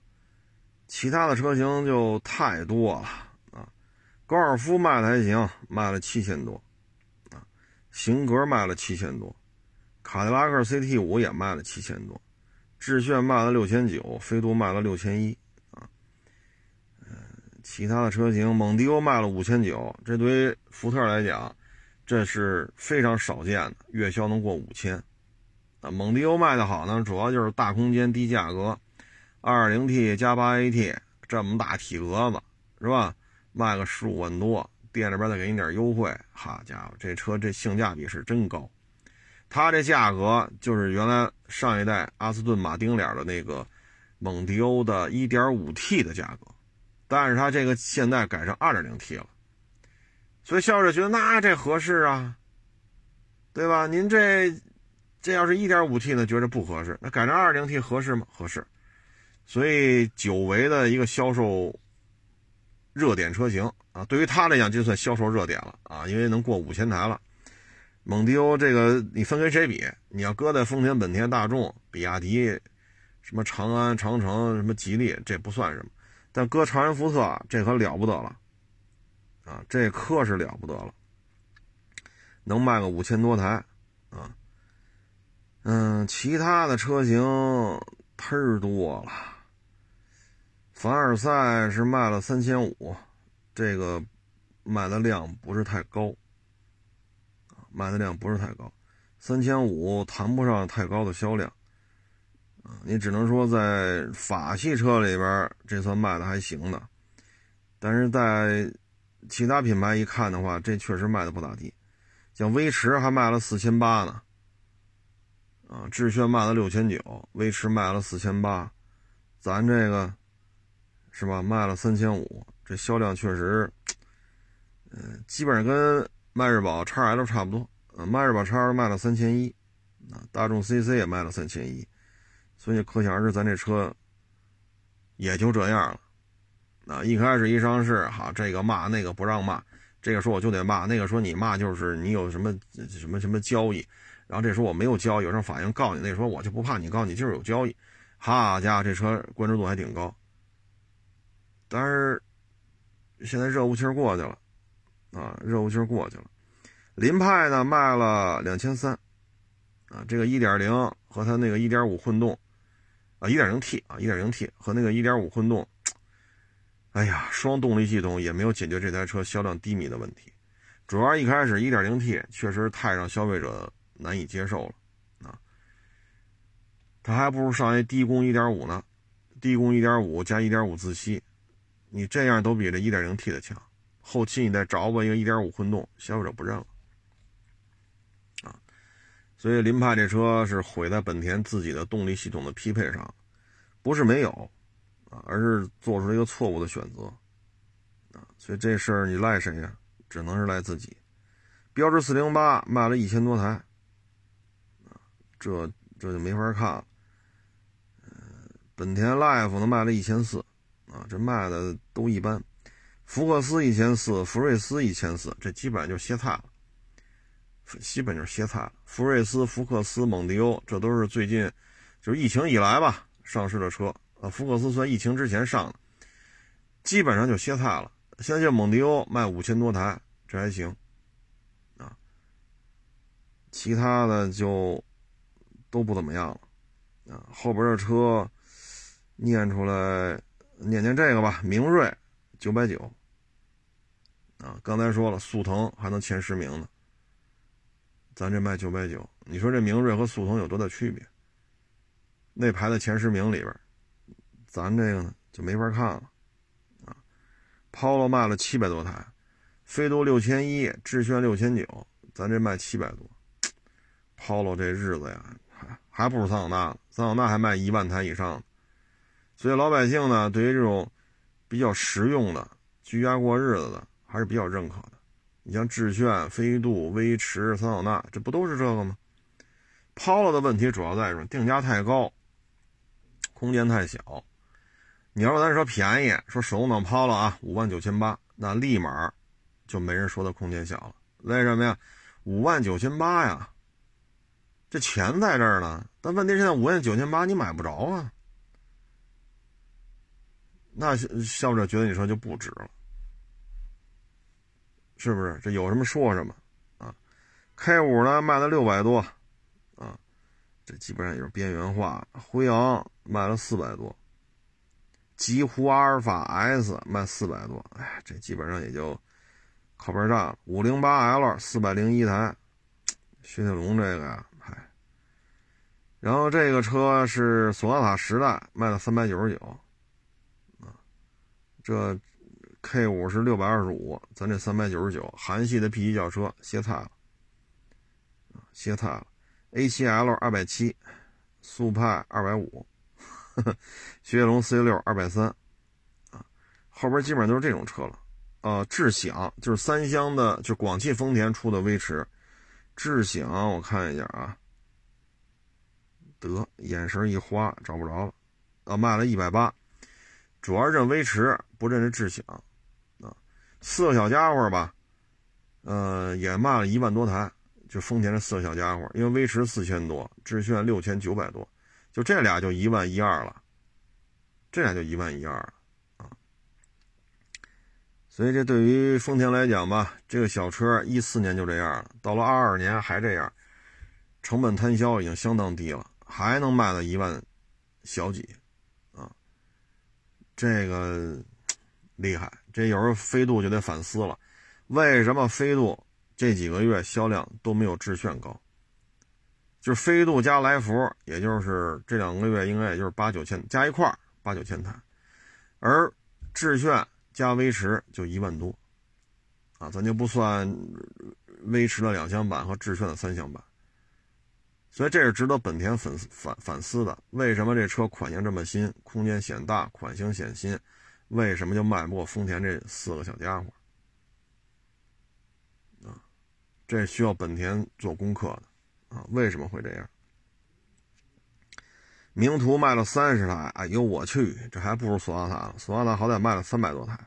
其他的车型就太多了啊。高尔夫卖的还行，卖了七千多啊。型格卖了七千多，卡迪拉克 CT 五也卖了七千多，致炫卖了六千九，飞度卖了六千一。其他的车型，蒙迪欧卖了五千九，这对于福特来讲，这是非常少见的，月销能过五千。啊，蒙迪欧卖的好呢，主要就是大空间低价格，2.0T 加 8AT 这么大体格子是吧？卖个十五万多，店里边再给你点优惠，好家伙，这车这性价比是真高。它这价格就是原来上一代阿斯顿马丁脸的那个蒙迪欧的 1.5T 的价格，但是它这个现在改成 2.0T 了，所以消费者觉得那这合适啊，对吧？您这这要是一点五 T 呢，觉得不合适，那改成 2.0T 合适吗？合适。所以久违的一个销售热点车型啊，对于他来讲就算销售热点了啊，因为能过五千台了。蒙迪欧这个你分跟谁比？你要搁在丰田、本田、大众、比亚迪、什么长安、长城、什么吉利，这不算什么。但搁长安福特，这可了不得了啊！这可是了不得了，能卖个五千多台啊。嗯，其他的车型忒多了。凡尔赛是卖了三千五，这个卖的量不是太高，卖的量不是太高，三千五谈不上太高的销量，你只能说在法系车里边这算卖的还行的，但是在其他品牌一看的话，这确实卖的不咋地，像威驰还卖了四千八呢，啊，致炫卖了六千九，威驰卖了四千八，咱这个。是吧？卖了三千五，这销量确实，嗯，基本上跟迈锐宝 x L 差不多。呃，迈锐宝 x L 卖了三千一，啊，大众 CC 也卖了三千一，所以可想而知，咱这车也就这样了。啊，一开始一上市，哈，这个骂那个不让骂，这个说我就得骂，那个说你骂就是你有什么什么什么交易，然后这说我没有交易，上法院告你，那说我就不怕你告你就是有交易。好家伙，这车关注度还挺高。但是现在热乎气儿过去了，啊，热乎气儿过去了。凌派呢卖了两千三，啊，这个一点零和它那个一点五混动，啊，一点零 T 啊，一点零 T 和那个一点五混动，哎呀，双动力系统也没有解决这台车销量低迷的问题。主要一开始一点零 T 确实太让消费者难以接受了，啊，它还不如上一低功一点五呢，低功一点五加一点五自吸。你这样都比这 1.0T 的强，后期你再找我一个1.5混动，消费者不认了，所以林派这车是毁在本田自己的动力系统的匹配上，不是没有，啊，而是做出了一个错误的选择，啊，所以这事儿你赖谁呀？只能是赖自己。标致408卖了一千多台，啊，这这就没法看了。本田 Life 呢卖了一千四。啊，这卖的都一般，福克斯一千四，福睿斯一千四，这基本上就歇菜了，基本就歇菜了。福睿斯、福克斯、蒙迪欧，这都是最近就是疫情以来吧上市的车啊。福克斯算疫情之前上的，基本上就歇菜了。现在这蒙迪欧卖五千多台，这还行啊，其他的就都不怎么样了啊。后边的车念出来。念念这个吧，明锐九百九啊，刚才说了，速腾还能前十名呢，咱这卖九百九，你说这明锐和速腾有多大区别？那排在前十名里边，咱这个呢就没法看了啊。Polo 卖了七百多台，飞度六千一，致炫六千九，咱这卖七百多，Polo 这日子呀，还还不如桑塔纳，桑塔纳还卖一万台以上。所以老百姓呢，对于这种比较实用的、居家过日子的，还是比较认可的。你像致炫、飞度、威驰、桑塔纳，这不都是这个吗抛了的问题主要在于定价太高，空间太小。你要说咱说便宜，说手动挡抛了啊，五万九千八，那立马就没人说它空间小了。为什么呀？五万九千八呀，这钱在这儿呢。但问题现在五万九千八你买不着啊。那消费者觉得你说就不值了，是不是？这有什么说什么啊？K 五呢卖了六百多，啊，这基本上也是边缘化。辉昂卖了四百多，极狐阿尔法 S 卖四百多，哎，这基本上也就靠边站了。五零八 L 四百零一台，雪铁龙这个呀，嗨，然后这个车是索纳塔时代卖了三百九十九，啊，这 K 五是六百二十五，咱这三百九十九，韩系的 P 级轿车歇菜了，歇菜了，A 七 L 二百七，速派二百五，雪铁龙 C 六二百三，啊，后边基本上都是这种车了。呃，智享就是三厢的，就广汽丰田出的威驰。智享，我看一下啊，得眼神一花找不着了，啊，卖了一百八，主要认威驰，不认这智享，四个小家伙吧，呃，也卖了一万多台，就丰田这四个小家伙，因为威驰四千多，致炫六千九百多，就这俩就一万一二了，这俩就一万一二了啊。所以这对于丰田来讲吧，这个小车一四年就这样了，到了二二年还这样，成本摊销已经相当低了，还能卖到一万小几，啊，这个 厉害。这有时候飞度就得反思了，为什么飞度这几个月销量都没有致炫高？就是飞度加来福，也就是这两个月应该也就是八九千加一块八九千台，而致炫。加威驰就一万多，啊，咱就不算威驰的两厢版和致炫的三厢版，所以这是值得本田粉丝反反思的。为什么这车款型这么新，空间显大，款型显新，为什么就卖不过丰田这四个小家伙？啊，这需要本田做功课的，啊，为什么会这样？名图卖了三十台，哎呦我去，这还不如索纳塔，索纳塔好歹卖了三百多台。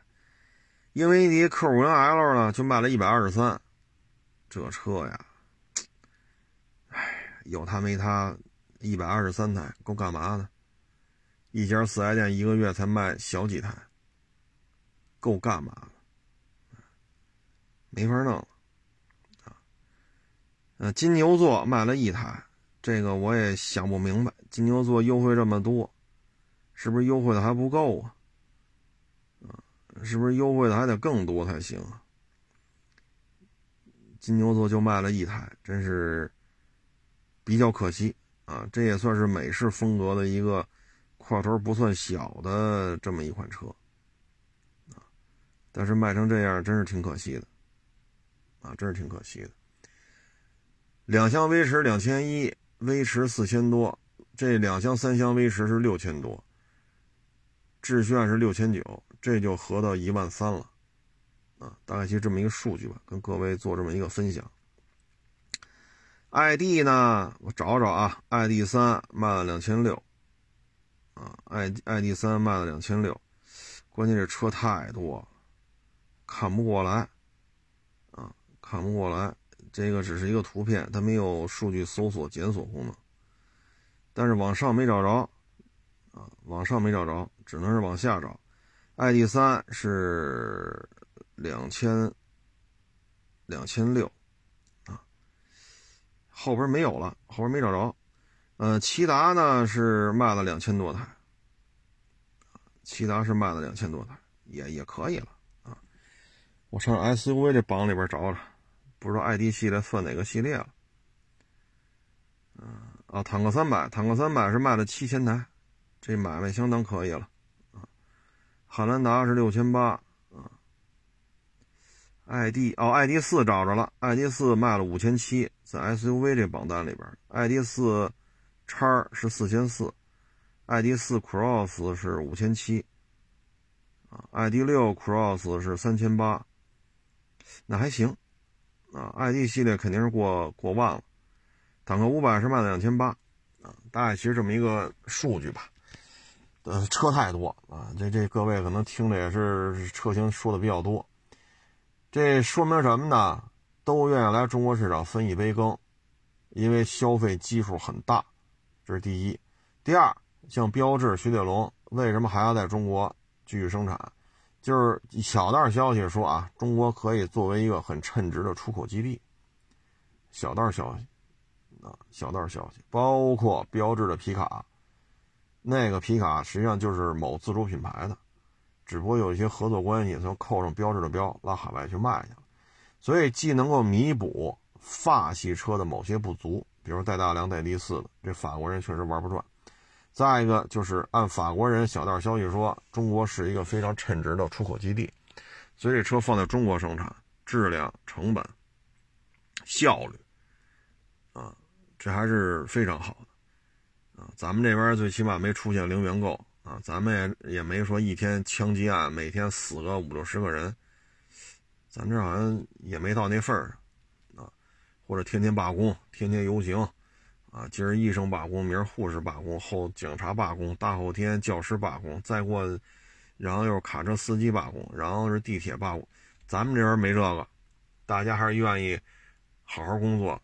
英维迪 Q50L 呢，就卖了一百二十三，这车呀，哎，有它没它，一百二十三台够干嘛的？一家四 S 店一个月才卖小几台，够干嘛的？没法弄啊！金牛座卖了一台，这个我也想不明白，金牛座优惠这么多，是不是优惠的还不够啊？是不是优惠的还得更多才行啊？金牛座就卖了一台，真是比较可惜啊！这也算是美式风格的一个块头不算小的这么一款车，但是卖成这样真是挺可惜的啊，真是挺可惜的。两厢威驰两千一，威驰四千多，这两厢三厢威驰是六千多，致炫是六千九。这就合到一万三了，啊，大概其实这么一个数据吧，跟各位做这么一个分享。ID 呢，我找找啊，ID 三卖了两千六，啊，i ID 三卖了两千六，关键这车太多了，看不过来，啊，看不过来，这个只是一个图片，它没有数据搜索检索功能，但是往上没找着，啊，往上没找着，只能是往下找。ID 三是两千两千六啊，后边没有了，后边没找着。呃，骐达呢是卖了两千多台，骐达是卖了两千多台，也也可以了。我上 SUV 这榜里边找找，不知道 ID 系列算哪个系列了。嗯啊，坦克三百，坦克三百是卖了七千台，这买卖相当可以了啊。汉兰达是六千八啊，ID 哦，ID 四找着了，ID 四卖了五千七，在 SUV 这榜单里边，ID 四叉是四千四，ID 四 Cross 是五千七啊，ID 六 Cross 是三千八，那还行啊，ID 系列肯定是过过万了，坦克五百是卖了两千八啊，大概其实这么一个数据吧。呃，车太多啊，这这各位可能听的也是车型说的比较多，这说明什么呢？都愿意来中国市场分一杯羹，因为消费基数很大，这是第一。第二，像标致、雪铁龙，为什么还要在中国继续生产？就是小道消息说啊，中国可以作为一个很称职的出口基地。小道消息啊，小道消息，包括标志的皮卡。那个皮卡实际上就是某自主品牌的，只不过有一些合作关系，就扣上标志的标，拉海外去卖去了。所以既能够弥补法系车的某些不足，比如带大梁、带低四的，这法国人确实玩不转。再一个就是按法国人小道消息说，中国是一个非常称职的出口基地，所以这车放在中国生产，质量、成本、效率，啊，这还是非常好的，啊，咱们这边最起码没出现零元购，啊，咱们也也没说一天枪击案每天死个五六十个人，咱这好像也没到那份儿上，啊，或者天天罢工，天天游行。啊，今儿医生罢工，明儿护士罢工，后警察罢工，大后天教师罢工，再过，然后又是卡车司机罢工，然后是地铁罢工。咱们这边没这个，大家还是愿意好好工作，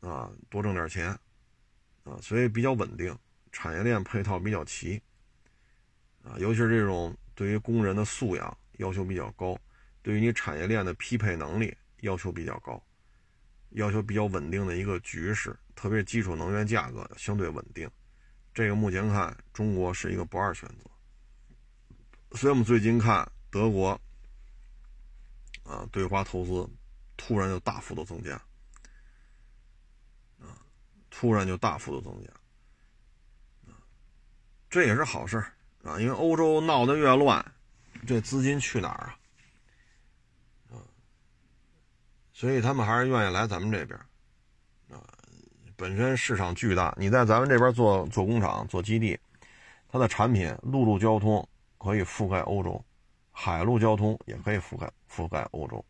啊，多挣点钱，啊，所以比较稳定，产业链配套比较齐，啊，尤其是这种对于工人的素养要求比较高，对于你产业链的匹配能力要求比较高，要求比较稳定的一个局势。特别基础能源价格相对稳定，这个目前看中国是一个不二选择。所以我们最近看德国，啊，对华投资突然就大幅度增加，啊，突然就大幅度增加，这也是好事啊，因为欧洲闹得越乱，这资金去哪儿？啊，所以他们还是愿意来咱们这边。啊。本身市场巨大，你在咱们这边做做工厂、做基地，它的产品陆路交通可以覆盖欧洲，海陆交通也可以覆盖覆盖欧洲，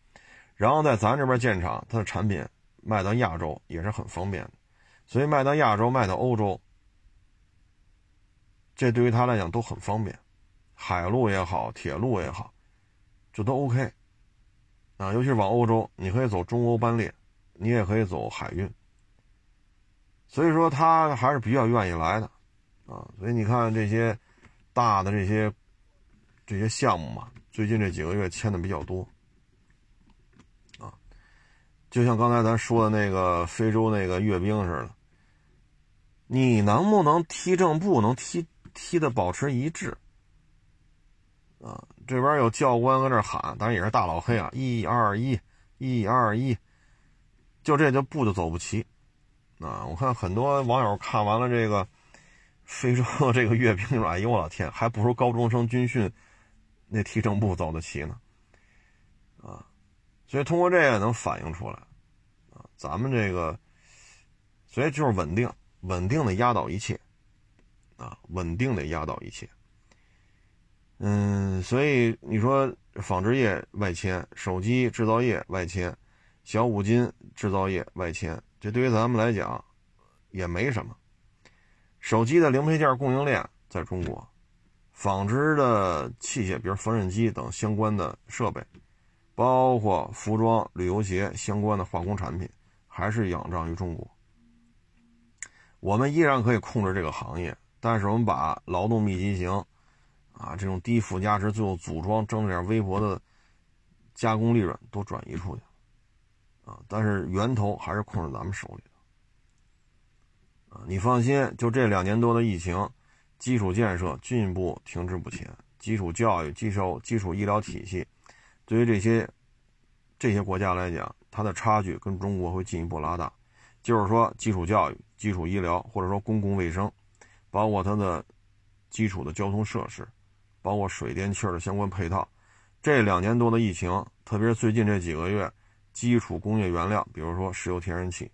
然后在咱这边建厂，它的产品卖到亚洲也是很方便的，所以卖到亚洲、卖到欧洲，这对于他来讲都很方便，海路也好，铁路也好，这都 OK 啊，尤其是往欧洲，你可以走中欧班列，你也可以走海运。所以说他还是比较愿意来的，啊，所以你看这些大的这些这些项目嘛，最近这几个月签的比较多，啊，就像刚才咱说的那个非洲那个阅兵似的，你能不能踢正步，能踢踢的保持一致？啊，这边有教官搁这喊，当然也是大老黑啊，一二一，一二一，就这就步就走不齐。啊，我看很多网友看完了这个非洲这个阅兵：“哎呦我的天，还不如高中生军训那踢正步走得齐呢。”啊，所以通过这个能反映出来，啊，咱们这个，所以就是稳定，稳定的压倒一切，啊，稳定的压倒一切。嗯，所以你说纺织业外迁，手机制造业外迁，小五金制造业外迁。这对于咱们来讲，也没什么。手机的零配件供应链在中国，纺织的器械，比如缝纫机等相关的设备，包括服装、旅游鞋相关的化工产品，还是仰仗于中国。我们依然可以控制这个行业，但是我们把劳动密集型，啊，这种低附加值、最后组装挣点微薄的加工利润都转移出去。啊，但是源头还是控制咱们手里的。啊，你放心，就这两年多的疫情，基础建设进一步停滞不前，基础教育、基础基础医疗体系，对于这些这些国家来讲，它的差距跟中国会进一步拉大。就是说，基础教育、基础医疗，或者说公共卫生，包括它的基础的交通设施，包括水电气的相关配套，这两年多的疫情，特别是最近这几个月。基础工业原料，比如说石油、天然气，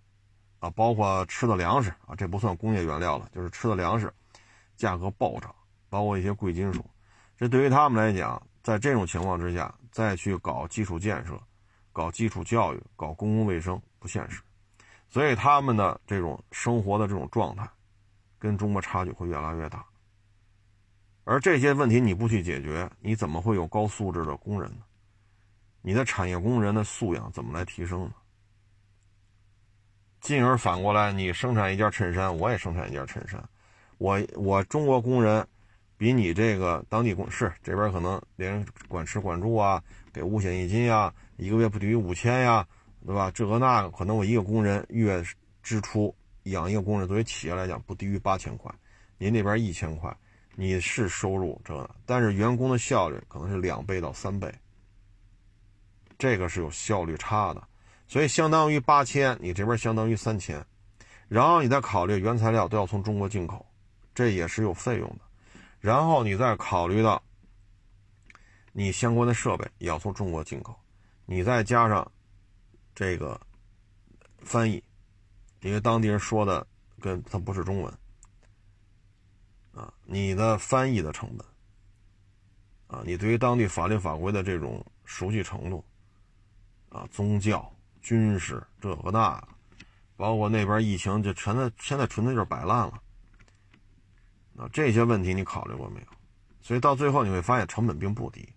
啊，包括吃的粮食啊，这不算工业原料了，就是吃的粮食，价格暴涨，包括一些贵金属，这对于他们来讲，在这种情况之下，再去搞基础建设、搞基础教育、搞公共卫生不现实，所以他们的这种生活的这种状态，跟中国差距会越来越大。而这些问题你不去解决，你怎么会有高素质的工人呢？你的产业工人的素养怎么来提升呢？进而反过来，你生产一件衬衫，我也生产一件衬衫。我我中国工人比你这个当地工是这边可能连管吃管住啊，给五险一金呀，一个月不低于五千呀，对吧？这个那个，可能我一个工人月支出养一个工人，作为企业来讲不低于八千块，您那边一千块，你是收入这，但是员工的效率可能是两倍到三倍。这个是有效率差的，所以相当于八千，你这边相当于三千，然后你再考虑原材料都要从中国进口，这也是有费用的，然后你再考虑到你相关的设备也要从中国进口，你再加上这个翻译，因为当地人说的跟他不是中文啊，你的翻译的成本啊，你对于当地法律法规的这种熟悉程度啊，宗教、军事这个那。包括那边疫情，就全在现在纯粹就是摆烂了。那这些问题你考虑过没有？所以到最后你会发现成本并不低，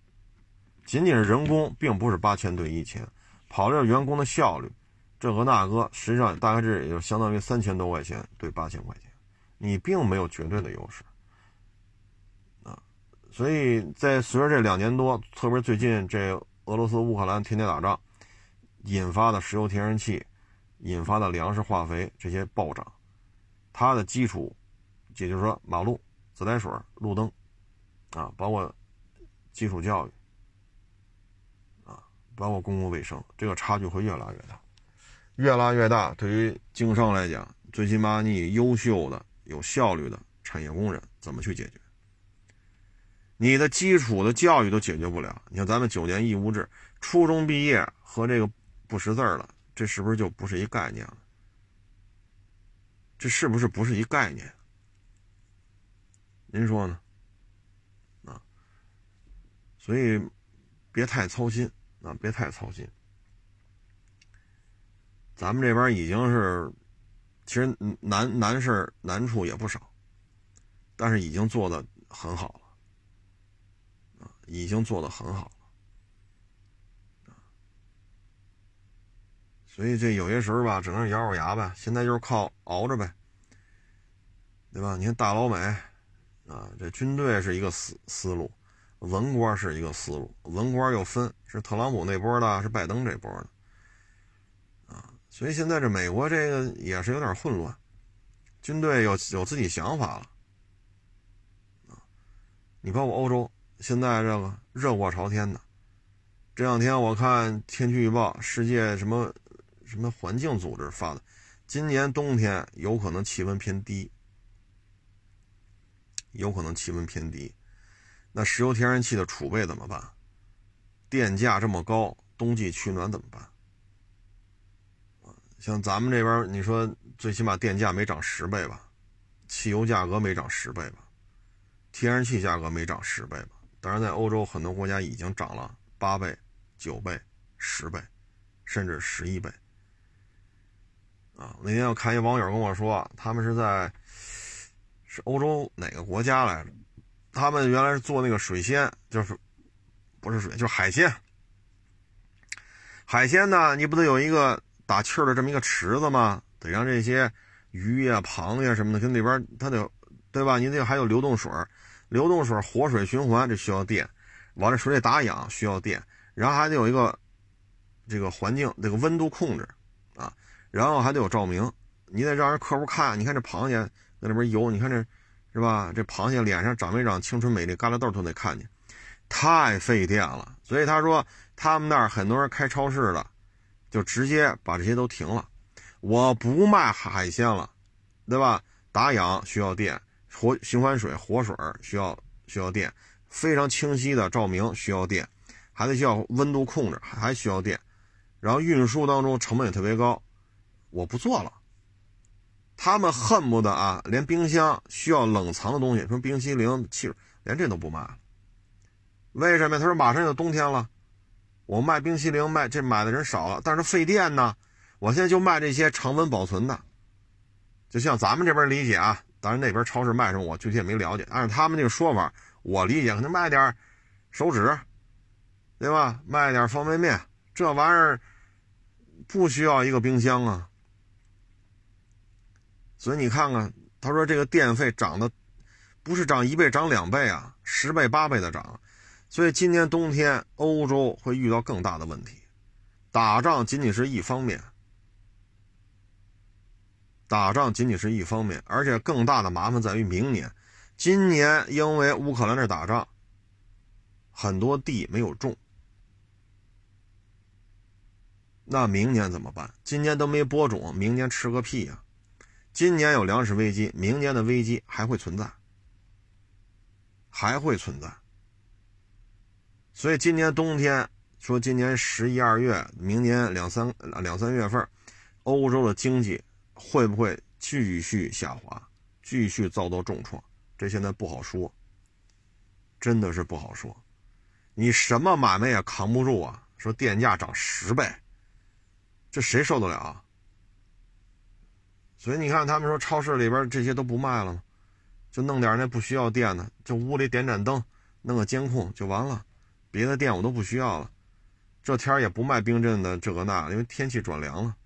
仅仅是人工，并不是八千对一千，跑这员工的效率，这个那个，实际上大概这也就相当于三千多块钱对八千块钱，你并没有绝对的优势。啊，所以在随着这两年多，特别最近这俄罗斯乌克兰天天打仗引发的石油天然气。引发的粮食、化肥这些暴涨，它的基础，也就是说马路、自来水、路灯，啊，包括基础教育，啊，包括公共卫生，这个差距会越拉越大，越拉越大。对于经商来讲，最起码你优秀的、有效率的产业工人怎么去解决？你的基础的教育都解决不了。你看咱们九年义务制，初中毕业和这个不识字了。这是不是就不是一概念了？这是不是不是一概念？您说呢？啊，所以别太操心啊，别太操心。咱们这边已经是，其实难难事难处也不少，但是已经做的很好了，已经做的很好了。所以这有些时候吧，只能咬咬牙呗。现在就是靠熬着呗，对吧？你看大老美，啊，这军队是一个思思路，文官是一个思路，文官又分是特朗普那波的，是拜登这波的，所以现在这美国这个也是有点混乱，军队有有自己想法了，你包括欧洲，现在这个热火朝天的，这两天我看天气预报，世界什么。什么环境组织发的？今年冬天有可能气温偏低，有可能气温偏低。那石油天然气的储备怎么办？电价这么高，冬季取暖怎么办？像咱们这边，你说最起码电价没涨十倍吧？汽油价格没涨十倍吧？天然气价格没涨十倍吧？当然，在欧洲很多国家已经涨了八倍、九倍、十倍，甚至十一倍。啊，那天我看一网友跟我说，他们是在是欧洲哪个国家来着？他们原来是做那个水鲜，就是不是水，就是海鲜。海鲜呢，你不得有一个打气儿的这么一个池子吗？得让这些鱼呀、螃蟹什么的跟那边它得，对吧？你得还有流动水，流动水活水循环，这需要电，往这水里打氧需要电，然后还得有一个这个环境这个温度控制啊。然后还得有照明，你得让人客户看，你看这螃蟹在那边游，你看这，是吧？这螃蟹脸上长没长青春美丽疙瘩痘都得看见，太费电了。所以他说他们那儿很多人开超市的，就直接把这些都停了，我不卖海鲜了，对吧？打氧需要电，活循环水活水需要需要电，非常清晰的照明需要电，还得需要温度控制还需要电，然后运输当中成本也特别高。我不做了，他们恨不得啊，连冰箱需要冷藏的东西，什么冰淇淋、汽水，连这都不卖了。为什么？他说马上就冬天了，我卖冰淇淋卖这买的人少了，但是费电呢。我现在就卖这些常温保存的，就像咱们这边理解啊，当然那边超市卖什么我具体也没了解，按照他们这个说法，我理解可能卖点手纸，对吧？卖点方便面，这玩意儿不需要一个冰箱啊。所以你看看，他说这个电费涨的不是涨一倍，涨两倍啊，十倍八倍的涨。所以今年冬天欧洲会遇到更大的问题。打仗仅仅是一方面，打仗仅仅是一方面，而且更大的麻烦在于明年。今年因为乌克兰这打仗，很多地没有种，那明年怎么办？今年都没播种，明年吃个屁呀！今年有粮食危机，明年的危机还会存在，还会存在。所以今年冬天说，今年十一二月，明年两三两三月份，欧洲的经济会不会继续下滑，继续遭到重创？这现在不好说，真的是不好说。你什么买卖也扛不住啊！说电价涨十倍，这谁受得了？所以你看，他们说超市里边这些都不卖了吗？就弄点那不需要电的，就屋里点盏灯，弄个监控就完了。别的电我都不需要了。这天也不卖冰镇的这个那，因为天气转凉了，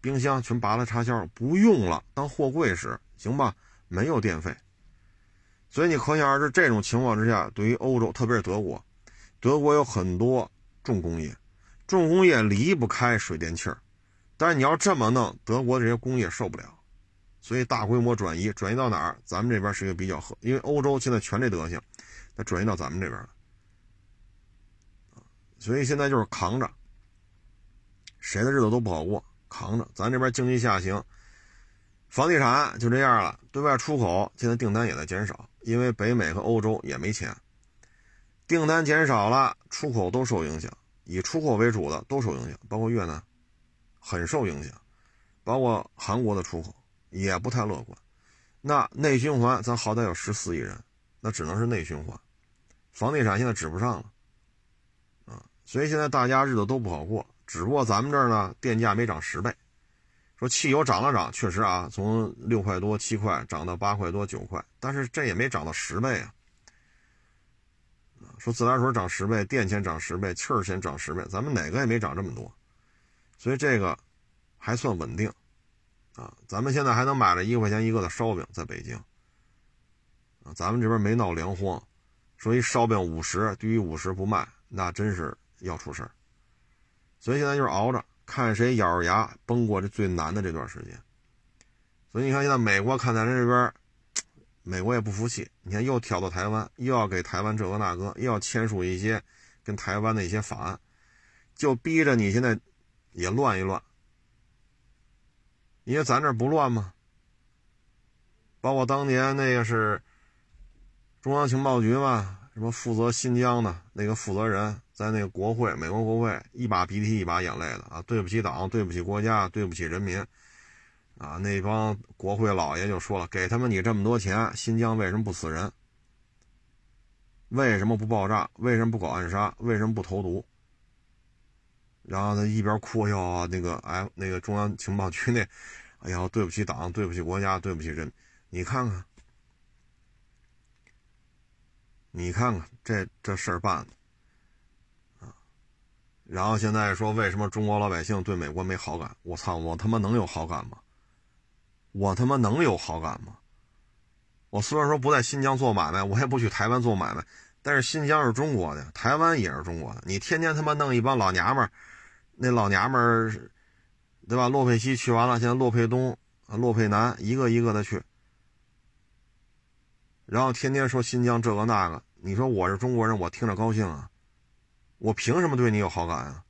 冰箱全拔了插销，不用了，当货柜使，行吧？没有电费。所以你可想而知，这种情况之下，对于欧洲，特别是德国。德国有很多重工业，重工业离不开水电气儿，但是你要这么弄，德国这些工业受不了，所以大规模转移，转移到哪儿？咱们这边是一个比较合，因为欧洲现在全这德行，那转移到咱们这边了，所以现在就是扛着，谁的日子都不好过，扛着。咱这边经济下行，房地产就这样了，对外出口现在订单也在减少，因为北美和欧洲也没钱。订单减少了，出口都受影响，以出口为主的都受影响，包括越南，很受影响，包括韩国的出口也不太乐观。那内循环，咱好歹有十四亿人，那只能是内循环，房地产现在指不上了，所以现在大家日子都不好过。只不过咱们这儿呢，电价没涨十倍，说汽油涨了涨，确实啊，从六块多七块涨到八块多九块，但是这也没涨到十倍啊。说自来水涨十倍，电钱涨十倍，气儿钱涨十倍，咱们哪个也没涨这么多，所以这个还算稳定啊。咱们现在还能买着一块钱一个的烧饼，在北京啊，咱们这边没闹粮荒。说一烧饼五十，低于五十不卖，那真是要出事儿。所以现在就是熬着，看谁咬着牙崩过这最难的这段时间。所以你看，现在美国看咱这边。美国也不服气，你看又挑到台湾，又要给台湾这个那个，又要签署一些跟台湾的一些法案，就逼着你现在也乱一乱。因为咱这不乱吗？包括当年那个是中央情报局嘛，什么负责新疆的那个负责人，在那个国会，美国国会一把鼻涕一把眼泪的啊，对不起党，对不起国家，对不起人民。啊，那帮国会老爷就说了：“给他们你这么多钱，新疆为什么不死人？为什么不爆炸？为什么不搞暗杀？为什么不投毒？”然后他一边哭：“哟，那个哎，那个中央情报局那，哎呀，对不起党，对不起国家，对不起人。你看看，你看看这这事儿办的！然后现在说为什么中国老百姓对美国没好感？我操，我他妈能有好感吗？”我他妈能有好感吗？我虽然说不在新疆做买卖，我也不去台湾做买卖，但是新疆是中国的，台湾也是中国的。你天天他妈弄一帮老娘们儿，那老娘们儿，对吧？洛佩西去完了，现在洛佩东、洛佩南一个一个的去，然后天天说新疆这个那个，你说我是中国人，我听着高兴啊？我凭什么对你有好感啊？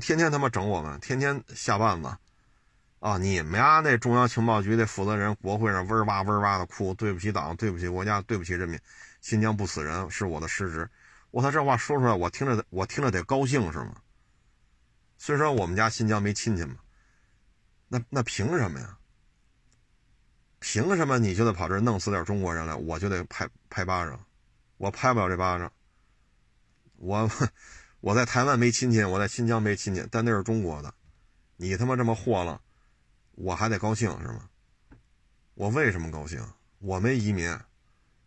天天他妈整我们，天天下绊子。啊！你们家那中央情报局的负责人，国会上嗡哇嗡哇的哭，对不起党，对不起国家，对不起人民，新疆不死人是我的失职。我操，这话说出来，我听着我听着得高兴是吗？虽说我们家新疆没亲戚嘛，那那凭什么呀？凭什么你就得跑这弄死点中国人来，我就得拍拍巴掌？我拍不了这巴掌。我我在台湾没亲戚，我在新疆没亲戚，但那是中国的，你他妈这么祸了！我还得高兴是吗？我为什么高兴？我没移民。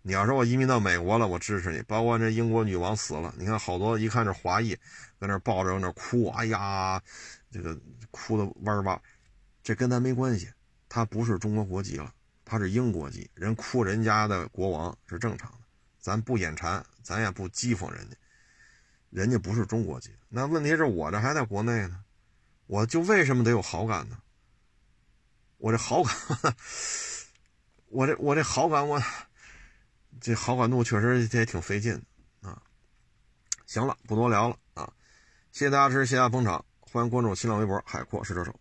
你要说我移民到美国了，我支持你。包括这英国女王死了，你看好多一看这华裔，搁那抱着那哭，哎呀，这个哭的哇哇。这跟咱没关系，他不是中国国籍了，他是英国籍。人哭人家的国王是正常的，咱不眼馋，咱也不讥讽人家。人家不是中国籍，那问题是我这还在国内呢，我就为什么得有好感呢？我这好感，我这我这好感，我这好感度确实也挺费劲的啊。行了，不多聊了啊！谢谢大家支持，谢谢大家捧场，欢迎关注新浪微博“海阔试车手”。